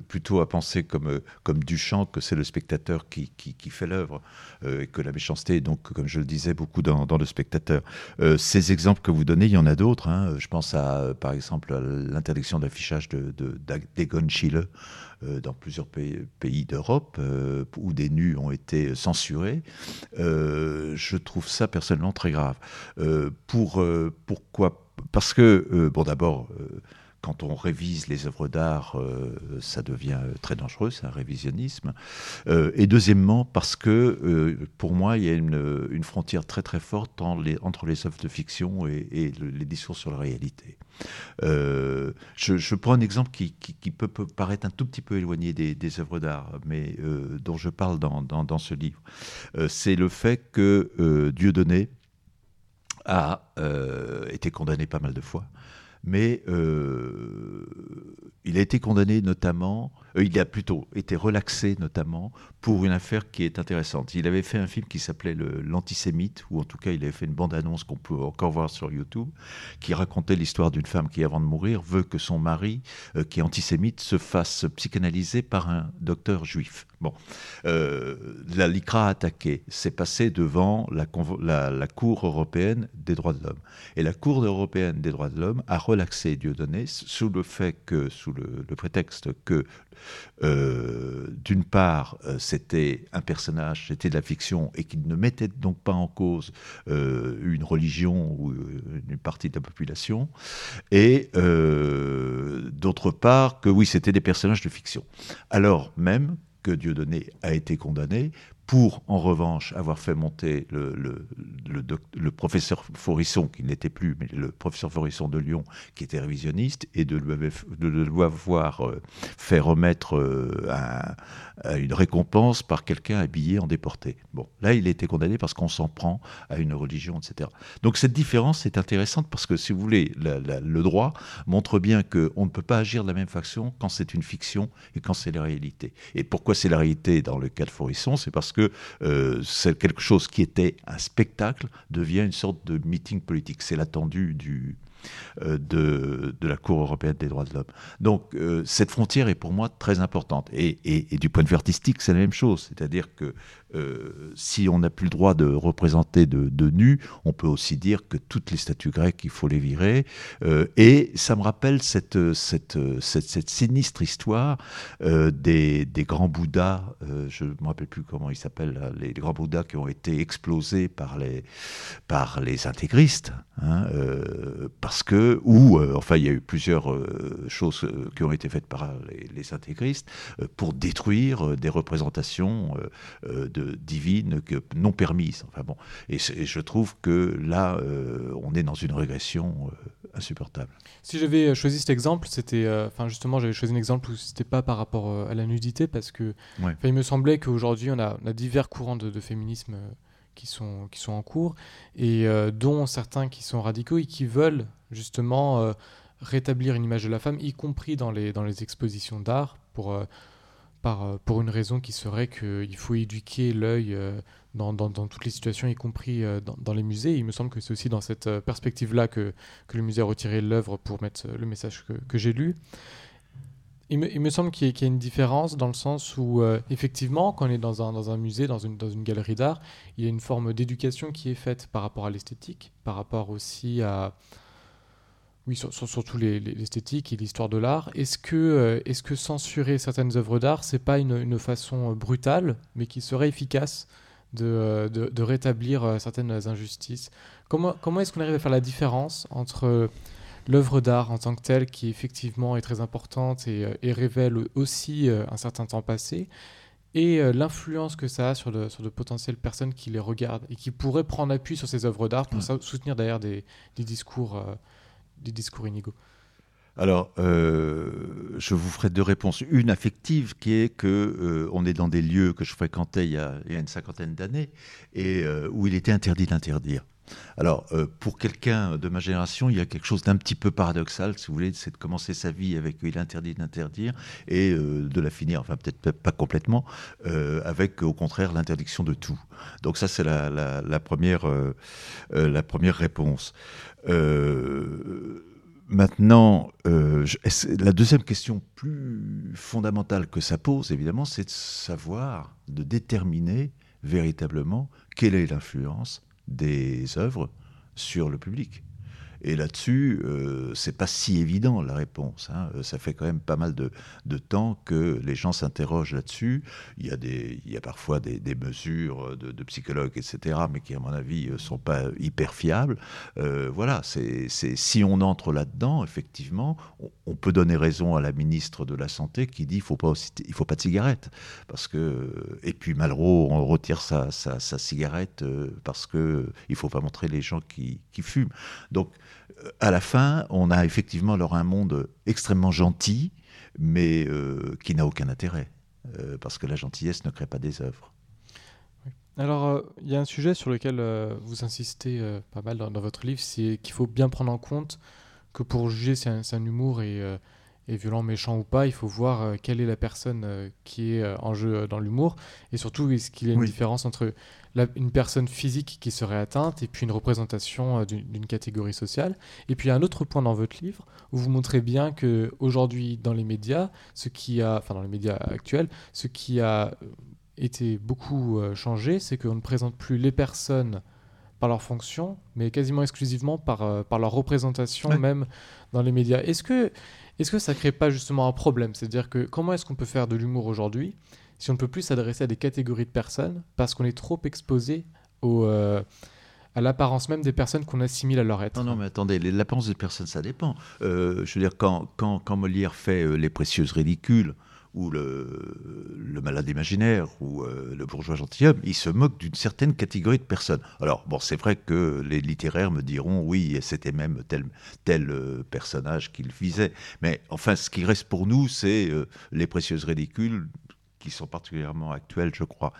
plutôt à penser comme, euh, comme Duchamp, que c'est le spectateur qui, qui, fait l'œuvre, euh, et que la méchanceté est donc, comme je le disais, beaucoup dans, le spectateur. ces exemples que vous donnez, il y en a d'autres. Hein. Je pense à, par exemple, à l'interdiction d'affichage de, d'Egon Schiele dans plusieurs pays, pays d'Europe, où des nus ont été censurés. je trouve ça personnellement très grave. pour, pourquoi parce que, euh, bon, d'abord, euh, quand on révise les œuvres d'art, euh, ça devient très dangereux, c'est un révisionnisme. et deuxièmement, parce que pour moi, il y a une, frontière très très forte entre les œuvres de fiction et, les discours sur la réalité. Je, prends un exemple qui, peut, paraître un tout petit peu éloigné des, œuvres d'art, mais dont je parle dans, ce livre. c'est le fait que Dieudonné, a euh, été condamné pas mal de fois, mais euh, il a été condamné notamment, euh, il a plutôt été relaxé notamment pour une affaire qui est intéressante. Il avait fait un film qui s'appelait L'Antisémite, ou en tout cas il avait fait une bande-annonce qu'on peut encore voir sur YouTube, qui racontait l'histoire d'une femme qui, avant de mourir, veut que son mari, qui est antisémite, se fasse psychanalyser par un docteur juif. Euh, la LICRA a attaqué, c'est passé devant la, Cour européenne des droits de l'homme. Et la Cour européenne des droits de l'homme a relaxé Dieudonné sous le fait que, sous le, prétexte que, euh, d'une part, euh, c'était un personnage, c'était de la fiction, et qu'il ne mettait donc pas en cause une religion ou une partie de la population, et d'autre part, que oui, c'était des personnages de fiction. Alors même que Dieudonné a été condamné pour, en revanche, avoir fait monter le, le, professeur Forisson, qui n'était plus, mais le professeur Forisson de Lyon, qui était révisionniste, et de lui, avoir euh, fait remettre euh, une récompense par quelqu'un habillé en déporté. Bon, là, il a été condamné parce qu'on s'en prend à une religion, etc. Donc cette différence est intéressante parce que, si vous voulez, le droit montre bien qu'on ne peut pas agir de la même façon quand c'est une fiction et quand c'est la réalité. Et pourquoi c'est la réalité dans le cas de Forisson? C'est parce que euh, quelque chose qui était un spectacle devient une sorte de meeting politique. C'est l'attendu du, euh, de, de, la Cour européenne des droits de l'homme. Donc euh, cette frontière est pour moi très importante. Et, et, du point de vue artistique, c'est la même chose. C'est-à-dire que euh, si on n'a plus le droit de représenter de, de nus, on peut aussi dire que toutes les statues grecques, il faut les virer. et ça me rappelle cette, cette, cette, sinistre histoire des, des, grands Bouddhas, je ne me rappelle plus comment ils s'appellent, les, grands Bouddhas qui ont été explosés par les, par les intégristes, hein, parce que, ou, euh, enfin, il y a eu plusieurs euh, choses euh, qui ont été faites par les, intégristes pour détruire des représentations de, divines que, non permises. Enfin bon, et, je trouve que là, on est dans une régression insupportable. Si j'avais choisi cet exemple, c'était, enfin, justement, j'avais choisi un exemple où c'était pas par rapport à la nudité, parce que il me semblait qu'aujourd'hui, on a, on a, divers courants de, de féminisme qui sont, qui sont en cours, et euh, dont certains qui sont radicaux et qui veulent justement euh, rétablir une image de la femme, y compris dans les, dans les expositions d'art, pour, euh, par, pour une raison qui serait qu'il faut éduquer l'œil dans, dans, toutes les situations, y compris dans, dans, les musées. il me semble que c'est aussi dans cette perspective-là que, le musée a retiré l'œuvre pour mettre le message que, j'ai lu. Il me, semble qu'il y, a une différence dans le sens où, euh, effectivement, quand on est dans un, musée, dans une galerie d'art, il y a une forme d'éducation qui est faite par rapport à l'esthétique, par rapport aussi à. Oui, surtout l'esthétique et l'histoire de l'art. Est-ce que, euh, est que censurer certaines œuvres d'art, c'est pas une, une, façon euh, brutale, mais qui serait efficace de, de, de rétablir certaines injustices? Comment, comment est-ce qu'on arrive à faire la différence entre l'œuvre d'art en tant que telle, qui effectivement est très importante et, euh, révèle aussi euh, un certain temps passé, et euh, l'influence que ça a sur de, sur de potentielles personnes qui les regardent et qui pourraient prendre appui sur ces œuvres d'art pour soutenir d'ailleurs des, des, discours, discours inégaux. Alors, je vous ferai deux réponses. Une affective, qui est que on est dans des lieux que je fréquentais il y a, une cinquantaine d'années et où il était interdit d'interdire. Alors, euh, pour quelqu'un de ma génération, il y a quelque chose d'un petit peu paradoxal, si vous voulez, c'est de commencer sa vie avec Il interdit d'interdire et euh, de la finir, enfin peut-être pas complètement, euh, avec au contraire l'interdiction de tout. Donc ça, c'est la, la première réponse. Maintenant, la deuxième question plus fondamentale que ça pose, évidemment, c'est de savoir, de déterminer véritablement quelle est l'influence des œuvres sur le public. Et là-dessus, euh, c'est pas si évident la réponse. Hein. Euh, ça fait quand même pas mal de, temps que les gens s'interrogent là-dessus. Il y a, il y a parfois des, mesures de, psychologues, etc., mais qui, à mon avis, euh, sont pas hyper fiables. voilà, c'est, si on entre là-dedans, effectivement, on, peut donner raison à la ministre de la Santé qui dit qu'il faut faut pas de cigarette. Parce que, et puis Malraux, on retire sa, sa, cigarette parce qu'il ne faut pas montrer les gens qui, qui fument. Donc, à la fin, on a effectivement alors un monde extrêmement gentil, mais euh, qui n'a aucun intérêt, euh, parce que la gentillesse ne crée pas des œuvres. Alors, euh, il y a un sujet sur lequel vous insistez pas mal dans, votre livre, c'est qu'il faut bien prendre en compte que pour juger si un, humour est, est, violent, méchant ou pas, il faut voir quelle est la personne qui est en jeu dans l'humour, et surtout, est-ce qu'il y a une différence entre une personne physique qui serait atteinte et puis une représentation euh, d'une catégorie sociale. Et puis un autre point dans votre livre où vous montrez bien que aujourd'hui dans les médias, ce qui a, enfin dans les médias actuels, ce qui a euh, été beaucoup euh, changé, c'est qu'on ne présente plus les personnes par leur fonction, mais quasiment exclusivement par, par leur représentation même dans les médias. Est-ce que, est -ce que ça crée pas justement un problème? C'est-à-dire que comment est-ce qu'on peut faire de l'humour aujourd'hui si on ne peut plus s'adresser à des catégories de personnes parce qu'on est trop exposé euh, à l'apparence même des personnes qu'on assimile à leur être? Non, non, mais attendez, l'apparence des personnes, ça dépend. Euh, je veux dire, quand, quand, quand Molière fait euh, Les précieuses ridicules, ou le, malade imaginaire ou le bourgeois gentilhomme, il se moque d'une certaine catégorie de personnes. Alors, bon, c'est vrai que les littéraires me diront, oui, c'était même tel, tel personnage qu'il visait. Mais enfin, ce qui reste pour nous, c'est les précieuses ridicules qui sont particulièrement actuelles, je crois.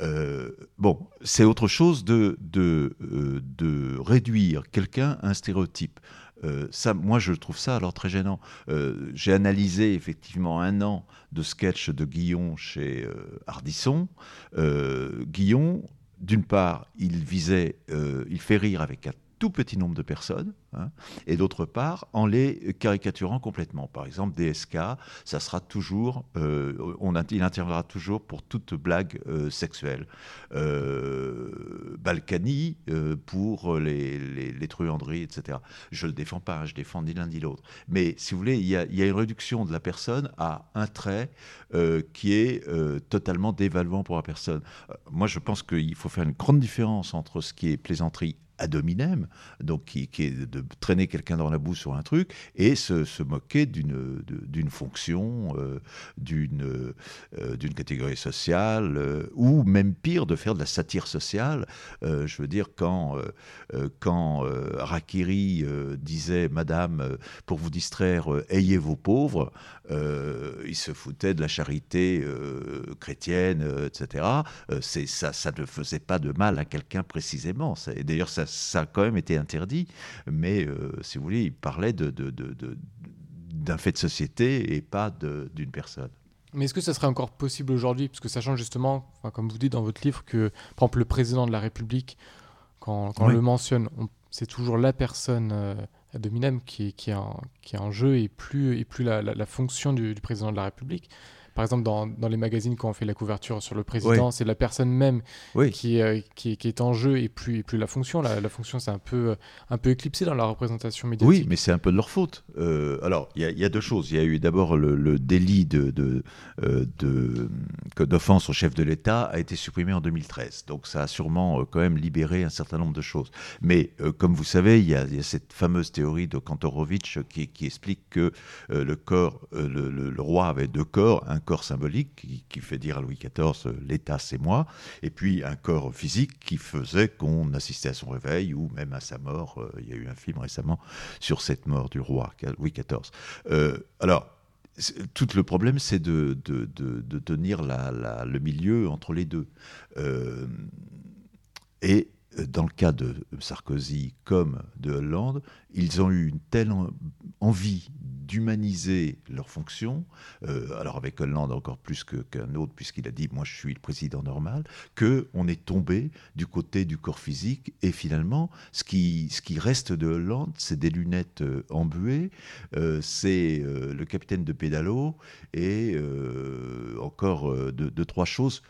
Euh, bon, c'est autre chose de, de, euh, de réduire quelqu'un à un stéréotype. Euh, moi, je trouve ça alors très gênant. J'ai analysé effectivement un an de sketch de Guillon chez Ardisson. Guillon, d'une part, il visait, il fait rire avec tout petit nombre de personnes, hein, et d'autre part, en les caricaturant complètement. Par exemple, DSK, ça sera toujours, euh, on, il interviendra toujours pour toute blague euh, sexuelle. Euh, Balkany pour les, les, truanderies, etc. Je ne le défends pas, hein, je défends ni l'un ni l'autre. Mais si vous voulez, il y, il y, a, une réduction de la personne à un trait qui est totalement dévaluant pour la personne. moi, je pense qu'il faut faire une grande différence entre ce qui est plaisanterie ad hominem, donc qui, est de traîner quelqu'un dans la boue sur un truc, et se, moquer d'une fonction, euh, d'une euh, d'une catégorie sociale, euh, ou même pire, de faire de la satire sociale. je veux dire, quand, quand Rakiri disait, Madame, pour vous distraire, ayez vos pauvres, il se foutait de la charité chrétienne, etc. c'est ça, ça ne faisait pas de mal à quelqu'un précisément. D'ailleurs, ça ça a quand même été interdit, mais euh, si vous voulez, il parlait d'un de, de, fait de société et pas d'une personne. Mais est-ce que ça serait encore possible aujourd'hui Parce que sachant justement, comme vous dites dans votre livre, que par exemple le président de la République, quand, on le mentionne, c'est toujours la personne euh, hominem qui, qui, est en, qui est en jeu et plus, et plus la, la, fonction du, du, président de la République par exemple, dans, dans, les magazines, quand on fait la couverture sur le président, c'est la personne même qui, euh, qui, qui, est en jeu et plus, et plus la fonction. La, la fonction, c'est un peu, un peu éclipsé dans la représentation médiatique. Oui, mais c'est un peu de leur faute. Euh, alors, il y, y, a deux choses. Il y a eu d'abord le, délit de, de, euh, de, d'offense au chef de l'État a été supprimé en 2013. Donc, ça a sûrement quand même libéré un certain nombre de choses. Mais comme vous savez, il y, a, y a cette fameuse théorie de Kantorowicz qui, qui explique que le corps, le, le, roi avait deux corps, un corps symbolique qui, fait dire à Louis XIV euh, l'État c'est moi, et puis un corps physique qui faisait qu'on assistait à son réveil ou même à sa mort. Euh, il y a eu un film récemment sur cette mort du roi Louis XIV. Euh, alors, tout le problème, c'est de, de, tenir la, le milieu entre les deux. et dans le cas de Sarkozy comme de Hollande, ils ont eu une telle envie d'humaniser leurs fonctions, euh, alors avec Hollande encore plus qu'un autre, puisqu'il a dit moi je suis le président normal, qu'on est tombé du côté du corps physique. Et finalement, ce qui, reste de Hollande, c'est des lunettes euh, embuées, euh, c'est le capitaine de pédalo et encore deux, trois choses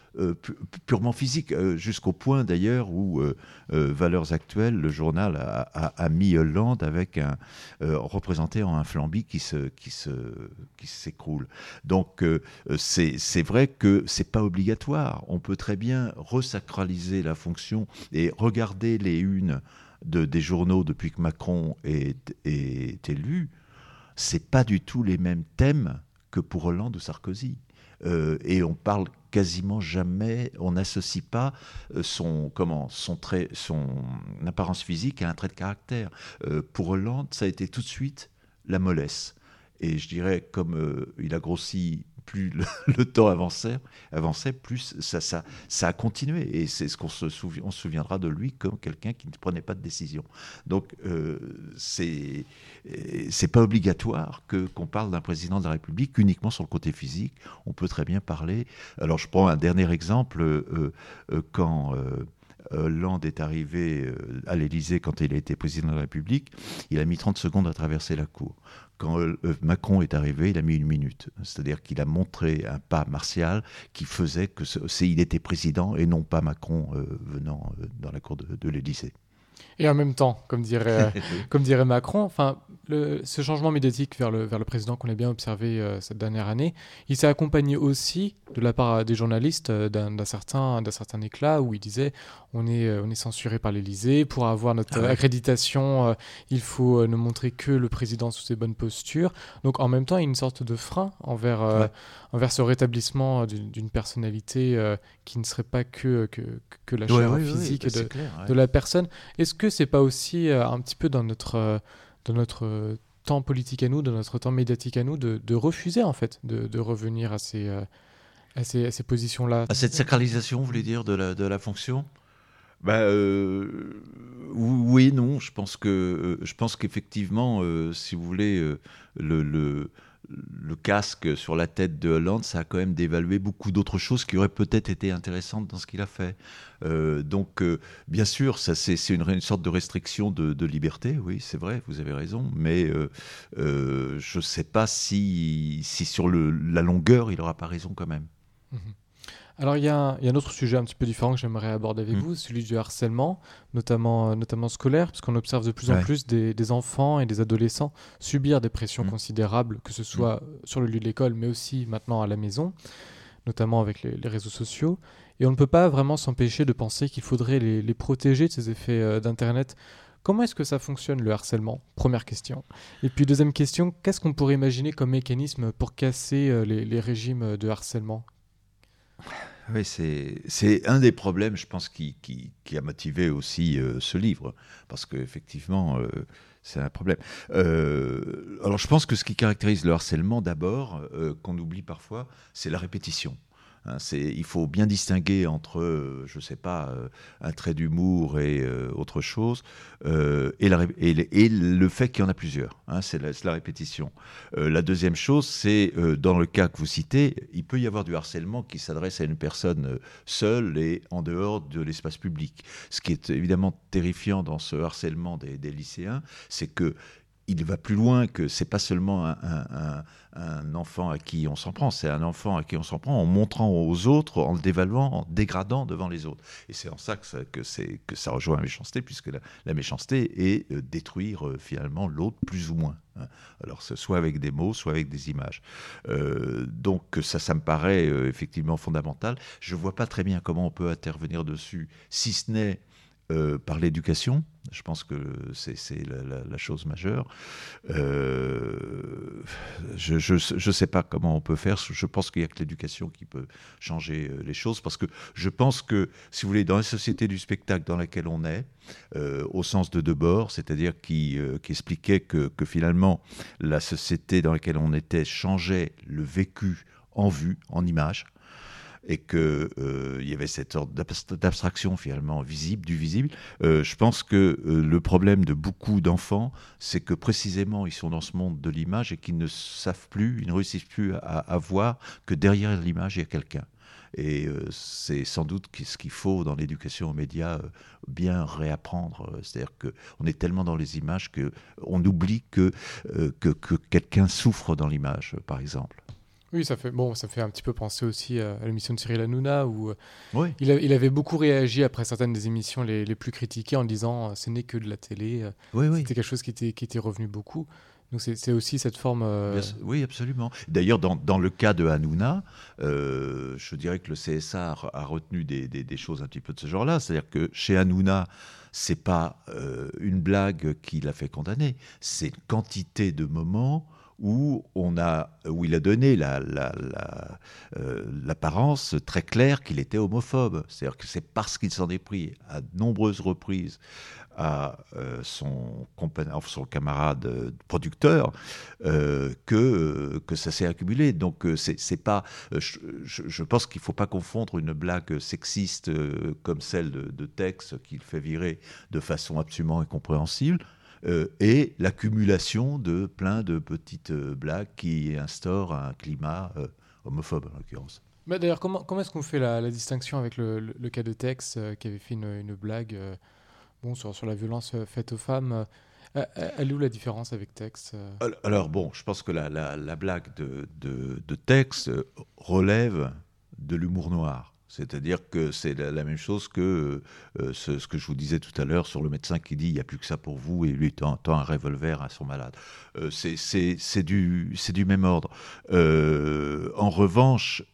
purement physiques, jusqu'au point d'ailleurs où Valeurs Actuelles, le journal, a, a mis Hollande avec un représenté en un flamby qui se qui se qui s'écroule. Donc euh, c'est vrai que c'est pas obligatoire. On peut très bien resacraliser la fonction et regarder les unes de, des journaux depuis que Macron est, est élu. C'est pas du tout les mêmes thèmes que pour Hollande ou Sarkozy. Euh, et on parle quasiment jamais, on n'associe pas euh, son, comment, son, trait, son apparence physique à un trait de caractère. pour Hollande, ça a été tout de suite la mollesse. Et je dirais, comme euh, il a grossi, plus le, temps avançait, avançait, plus ça, ça, ça a continué. Et c'est ce qu'on se, on se souviendra de lui comme quelqu'un qui ne prenait pas de décision. Donc, euh, c'est c'est pas obligatoire que qu'on parle d'un président de la République uniquement sur le côté physique. On peut très bien parler. Alors, je prends un dernier exemple. Euh, euh, quand Hollande est arrivé à l'Élysée quand il a été président de la République, il a mis 30 secondes à traverser la cour quand euh, Macron est arrivé, il a mis une minute. C'est-à-dire qu'il a montré un pas martial qui faisait que c'est il était président et non pas Macron euh, venant euh, dans la cour de, de l'Élysée. Et en même temps, comme dirait, comme dirait Macron, enfin, le, ce changement médiatique vers le, vers le président qu'on a bien observé cette dernière année, il s'est accompagné aussi de la part des journalistes d'un certain, certain éclat où il disait on est, euh, on est censuré par l'Elysée. Pour avoir notre ah accréditation, euh, il faut euh, ne montrer que le président sous ses bonnes postures. Donc en même temps, il y a une sorte de frein envers, envers ce rétablissement d'une personnalité qui ne serait pas que, que, que la chair physique de, de, la personne. Est-ce que c'est pas aussi un petit peu dans notre, dans notre temps politique à nous, dans notre temps médiatique à nous, de, de refuser en fait de, de revenir à ces, à ces, à ces positions-là À cette sacralisation, vous voulez dire, de la, de la fonction? Bah, euh, oui et non. Je pense que euh, je pense qu'effectivement, euh, si vous voulez, le, le, le, casque sur la tête de Hollande, ça a quand même dévalué beaucoup d'autres choses qui auraient peut-être été intéressantes dans ce qu'il a fait. donc, bien sûr, ça c'est une, sorte de restriction de, liberté. Oui, c'est vrai, vous avez raison. Mais je ne sais pas si, si sur la longueur, il n'aura pas raison quand même. Mmh alors il y, a un autre sujet un petit peu différent que j'aimerais aborder avec mm. vous, celui du harcèlement, notamment, euh, notamment scolaire, parce qu'on observe de plus en plus des, enfants et des adolescents subir des pressions mm. considérables, que ce soit sur le lieu de l'école, mais aussi maintenant à la maison, notamment avec les, réseaux sociaux. Et on ne peut pas vraiment s'empêcher de penser qu'il faudrait les, protéger de ces effets euh, d'Internet. Comment est-ce que ça fonctionne le harcèlement? Première question. Et puis deuxième question, qu'est-ce qu'on pourrait imaginer comme mécanisme pour casser euh, les régimes de harcèlement? Oui, c'est un des problèmes, je pense, qui, a motivé aussi euh, ce livre, parce qu'effectivement, euh, c'est un problème. Euh, alors, je pense que ce qui caractérise le harcèlement, d'abord, qu'on oublie parfois, c'est la répétition. Hein, il faut bien distinguer entre, euh, je ne sais pas, euh, un trait d'humour et euh, autre chose, et, le fait qu'il y en a plusieurs. Hein, c'est la, répétition. la deuxième chose, c'est dans le cas que vous citez, il peut y avoir du harcèlement qui s'adresse à une personne seule et en dehors de l'espace public. Ce qui est évidemment terrifiant dans ce harcèlement des, des lycéens, c'est que il va plus loin que c'est pas seulement un, enfant à qui on s'en prend, c'est un enfant à qui on s'en prend en montrant aux autres, en le dévaluant, en dégradant devant les autres. Et c'est en ça que ça, rejoint la méchanceté, puisque la, méchanceté est euh, détruire euh, finalement l'autre plus ou moins. Hein. Alors, soit avec des mots, soit avec des images. Euh, donc, ça, ça me paraît effectivement fondamental. Je vois pas très bien comment on peut intervenir dessus, si ce n'est par l'éducation. Je pense que c'est la, chose majeure. Euh, je ne sais pas comment on peut faire. Je pense qu'il n'y a que l'éducation qui peut changer euh, les choses. Parce que je pense que, si vous voulez, dans la société du spectacle dans laquelle on est, au sens de Debord, c'est-à-dire qui, expliquait que finalement la société dans laquelle on était changeait le vécu en vue, en image, et qu'il il y avait cette sorte d'abstraction finalement visible, du visible. je pense que le problème de beaucoup d'enfants, c'est que précisément ils sont dans ce monde de l'image et qu'ils ne savent plus, ils ne réussissent plus à, à voir que derrière l'image, il y a quelqu'un. Et euh, c'est sans doute ce qu'il faut dans l'éducation aux médias euh, bien réapprendre. C'est-à-dire qu'on est tellement dans les images qu'on oublie que, euh, que, que quelqu'un souffre dans l'image, par exemple. Oui, ça fait, bon, ça fait un petit peu penser aussi à l'émission de Cyril Hanouna, où il, il, avait beaucoup réagi après certaines des émissions les, les plus critiquées en disant ce n'est que de la télé. Oui, C'était quelque chose qui était, qui était revenu beaucoup. Donc c'est aussi cette forme. Euh, oui, absolument. D'ailleurs, dans, dans, le cas de Hanouna, euh, je dirais que le CSA a, retenu des, des, choses un petit peu de ce genre-là. C'est-à-dire que chez Hanouna, c'est pas euh, une blague qui l'a fait condamner, c'est une quantité de moments où, on a, où il a donné l'apparence la, la, très claire qu'il était homophobe. C'est-à-dire que c'est parce qu'il s'en est pris à de nombreuses reprises à euh, son, son camarade euh, producteur euh, que, que ça s'est accumulé. Donc c'est pas, je, je, pense qu'il ne faut pas confondre une blague sexiste comme celle de, de Tex qu'il fait virer de façon absolument incompréhensible. Et l'accumulation de plein de petites blagues qui instaurent un climat homophobe en l'occurrence. D'ailleurs, comment, comment est-ce qu'on fait la, la, distinction avec le, le, cas de Tex qui avait fait une, une blague bon, sur, sur la violence euh, faite aux femmes. Euh, euh, elle est où la différence avec Tex Alors bon, je pense que la, la, blague de, de, de, Tex relève de l'humour noir. C'est-à-dire que c'est la, même chose que ce, ce, que je vous disais tout à l'heure sur le médecin qui dit il n'y a plus que ça pour vous et lui tend, un revolver à son malade. Euh, c'est du, du même ordre. en revanche,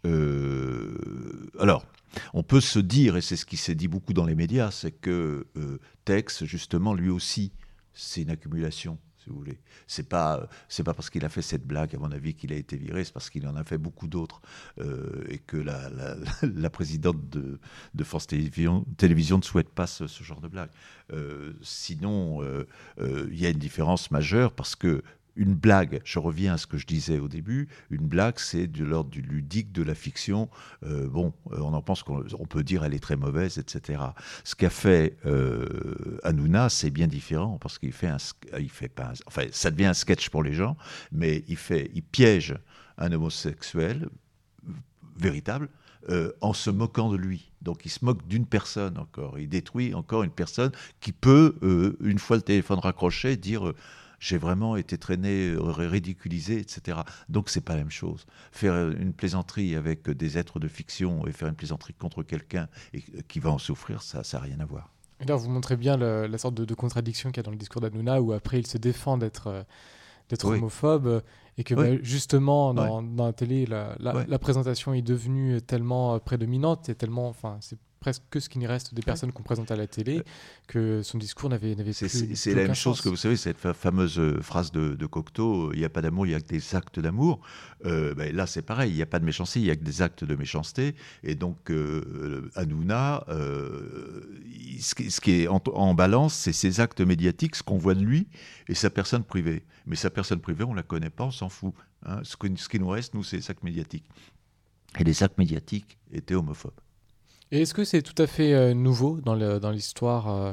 alors on peut se dire, et c'est ce qui s'est dit beaucoup dans les médias, c'est que euh, Tex, justement, lui aussi, c'est une accumulation, si vous voulez. C'est pas, c'est pas parce qu'il a fait cette blague, à mon avis, qu'il a été viré, c'est parce qu'il en a fait beaucoup d'autres, euh, et que la, présidente de, France Télévision, ne souhaite pas ce, genre de blague. Euh, sinon, il y a une différence majeure parce que une blague, je reviens à ce que je disais au début, une blague, c'est de l'ordre du ludique, de la fiction. Euh, bon, euh, on en pense qu'on peut dire elle est très mauvaise, etc. Ce qu'a fait euh, Hanouna, c'est bien différent parce qu'il fait un, il fait pas, enfin, ça devient un sketch pour les gens, mais il fait, il piège un homosexuel véritable. en se moquant de lui. Donc il se moque d'une personne encore. Il détruit encore une personne qui peut, une fois le téléphone raccroché, dire j'ai vraiment été traîné, euh, ridiculisé, etc. Donc c'est pas la même chose. Faire une plaisanterie avec des êtres de fiction et faire une plaisanterie contre quelqu'un euh, qui va en souffrir, ça n'a rien à voir. Et là, vous montrez bien la sorte de, contradiction qu'il y a dans le discours d'Anouna, où après il se défend d'être euh, d'être homophobe, et que bah, justement dans, dans, la télé, la, la, présentation est devenue tellement prédominante, et tellement, enfin, c'est presque que ce qui reste des personnes qu'on présente à la télé, que son discours n'avait plus. C'est la même chose que vous savez, cette fameuse euh, phrase de, de Cocteau il n'y a pas d'amour, il n'y a que des actes d'amour. Euh, ben là, c'est pareil, il n'y a pas de méchanceté, il n'y a que des actes de méchanceté. Et donc, euh, Hanouna, euh, ce, qui, est en, balance, c'est ses actes médiatiques, ce qu'on voit de lui, et sa personne privée. Mais sa personne privée, on ne la connaît pas, on s'en fout. Hein. Ce, ce qui nous reste, nous, c'est les actes médiatiques. Et les actes médiatiques étaient homophobes. Et est-ce que c'est tout à fait euh, nouveau dans l'histoire euh,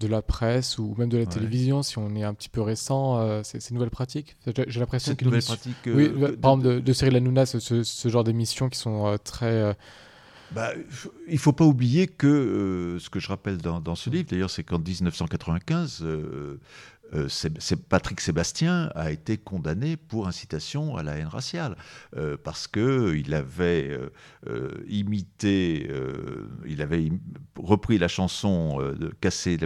de la presse ou même de la télévision, si on est un petit peu récent, euh, ces, nouvelles pratiques? J'ai l'impression que nouvelles pratiques. oui, par exemple de, de Cyril Hanouna, ce, ce, genre d'émissions qui sont très bah, il ne faut pas oublier que ce que je rappelle dans, dans ce livre, d'ailleurs, c'est qu'en 1995, euh, Patrick Sébastien a été condamné pour incitation à la haine raciale euh, parce que il avait euh, imité, il avait repris la chanson de casser,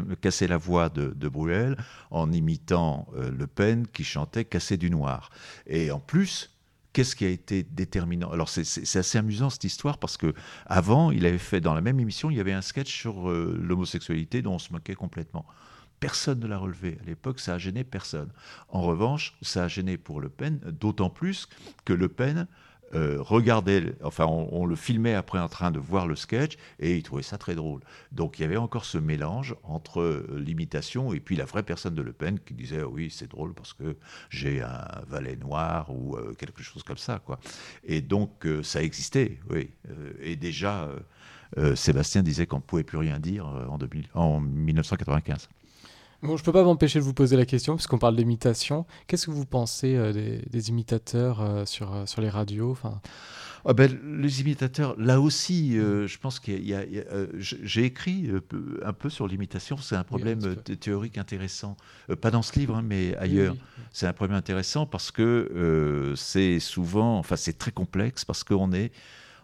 la voix de, de, Bruel en imitant Le Pen qui chantait Casser du noir. Et en plus, Qu'est-ce qui a été déterminant? Alors c'est assez amusant cette histoire parce que avant, il avait fait dans la même émission, il y avait un sketch sur l'homosexualité dont on se moquait complètement. Personne ne l'a relevé. À l'époque, ça a gêné personne. En revanche, ça a gêné pour Le Pen, d'autant plus que Le Pen regardait, enfin, on, le filmait après en train de voir le sketch et il trouvait ça très drôle. Donc il y avait encore ce mélange entre l'imitation et puis la vraie personne de Le Pen qui disait oui, c'est drôle parce que j'ai un valet noir ou quelque chose comme ça, quoi. Et donc ça existait, oui. et déjà, Sébastien disait qu'on ne pouvait plus rien dire en, 2000, en 1995. Bon, je peux pas m'empêcher de vous poser la question, puisqu'on parle d'imitation. Qu'est-ce que vous pensez euh, des, imitateurs euh, sur, euh, sur les radios enfin... Ah ben, les imitateurs, là aussi, je pense qu'il y a. J'ai écrit un peu sur l'imitation. C'est un problème théorique intéressant. pas dans ce livre, hein, mais ailleurs. C'est un problème intéressant parce que c'est souvent. Enfin, c'est très complexe parce qu'on est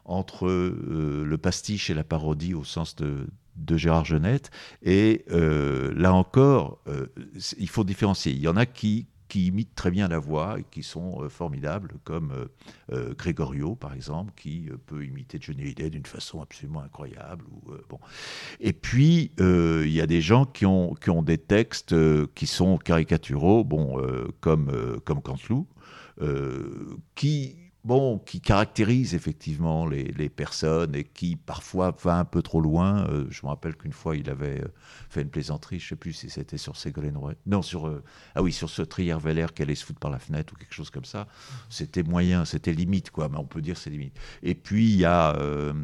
entre le pastiche et la parodie au sens de, de Gérard Genette. Et euh, là encore, euh, il faut différencier. Il y en a qui, imitent très bien la voix et qui sont euh, formidables, comme Grégorio, par exemple, qui peut imiter Johnny Hallyday d'une façon absolument incroyable. Ou, bon. Et puis, il y a des gens qui ont, des textes qui sont caricaturaux, bon, comme, comme qui bon, qui caractérise effectivement les, personnes et qui parfois va un peu trop loin. Euh, je me rappelle qu'une fois, il avait euh, fait une plaisanterie, je ne sais plus si c'était sur Ségolène Royal, non, sur, euh, ah oui, sur ce Trier Veller qui allait se foutre par la fenêtre ou quelque chose comme ça. C'était moyen, c'était limite, quoi, mais on peut dire c'est limite. Et puis, il y a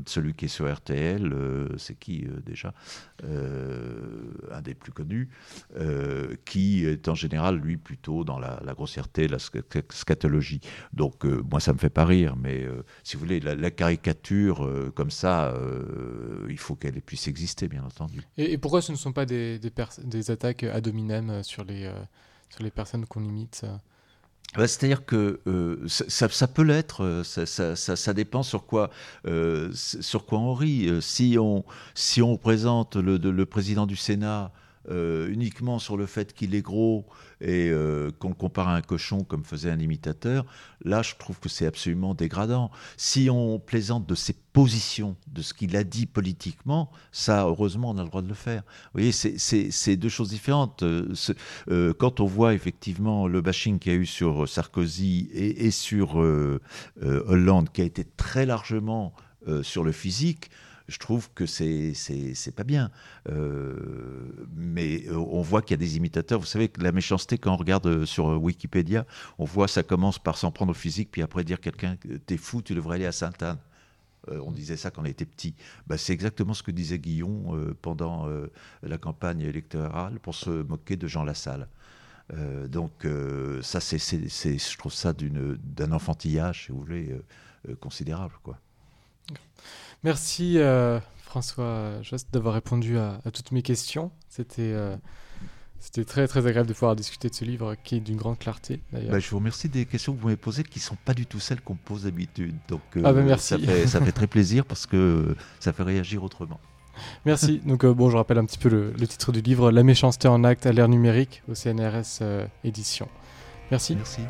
celui qui est sur RTL, c'est qui déjà Un des plus connus, qui est en général, lui, plutôt dans la, la grossièreté, la scatologie. Donc, moi, ça me fait pas rire, mais euh, si vous voulez, la, caricature euh, comme ça, euh, il faut qu'elle puisse exister, bien entendu. Et, pourquoi ce ne sont pas des, des, attaques ad hominem sur les, sur les personnes qu'on imite bah, C'est-à-dire que ça, ça, peut l'être, ça, ça, ça, dépend sur quoi, sur quoi on rit. Si on, si on présente le, le président du Sénat euh, uniquement sur le fait qu'il est gros et euh, qu'on le compare à un cochon comme faisait un imitateur, là je trouve que c'est absolument dégradant. Si on plaisante de ses positions, de ce qu'il a dit politiquement, ça heureusement on a le droit de le faire. Vous voyez, c'est deux choses différentes. Euh, quand on voit effectivement le bashing qu'il y a eu sur Sarkozy et, et sur Hollande, qui a été très largement sur le physique, je trouve que c'est c'est pas bien. Euh, mais euh, on voit qu'il y a des imitateurs. Vous savez que la méchanceté, quand on regarde euh, sur Wikipédia, on voit ça commence par s'en prendre au physique, puis après dire quelqu'un, t'es fou, tu devrais aller à Sainte-Anne. on disait ça quand on était petit. Bah, c'est exactement ce que disait Guillon pendant la campagne électorale pour se moquer de Jean Lassalle. donc ça, c'est, je trouve ça d'un enfantillage, si vous voulez, considérable, quoi. Merci euh, François Jost d'avoir répondu à, toutes mes questions. C'était euh, c'était très très agréable de pouvoir discuter de ce livre qui est d'une grande clarté d'ailleurs. Bah, je vous remercie des questions que vous m'avez posées qui ne sont pas du tout celles qu'on pose d'habitude. Donc euh, ah bah, merci. Ça, fait, très plaisir parce que ça fait réagir autrement. Merci. Donc bon, je rappelle un petit peu le, le, titre du livre La méchanceté en acte à l'ère numérique au CNRS édition. Merci. Merci.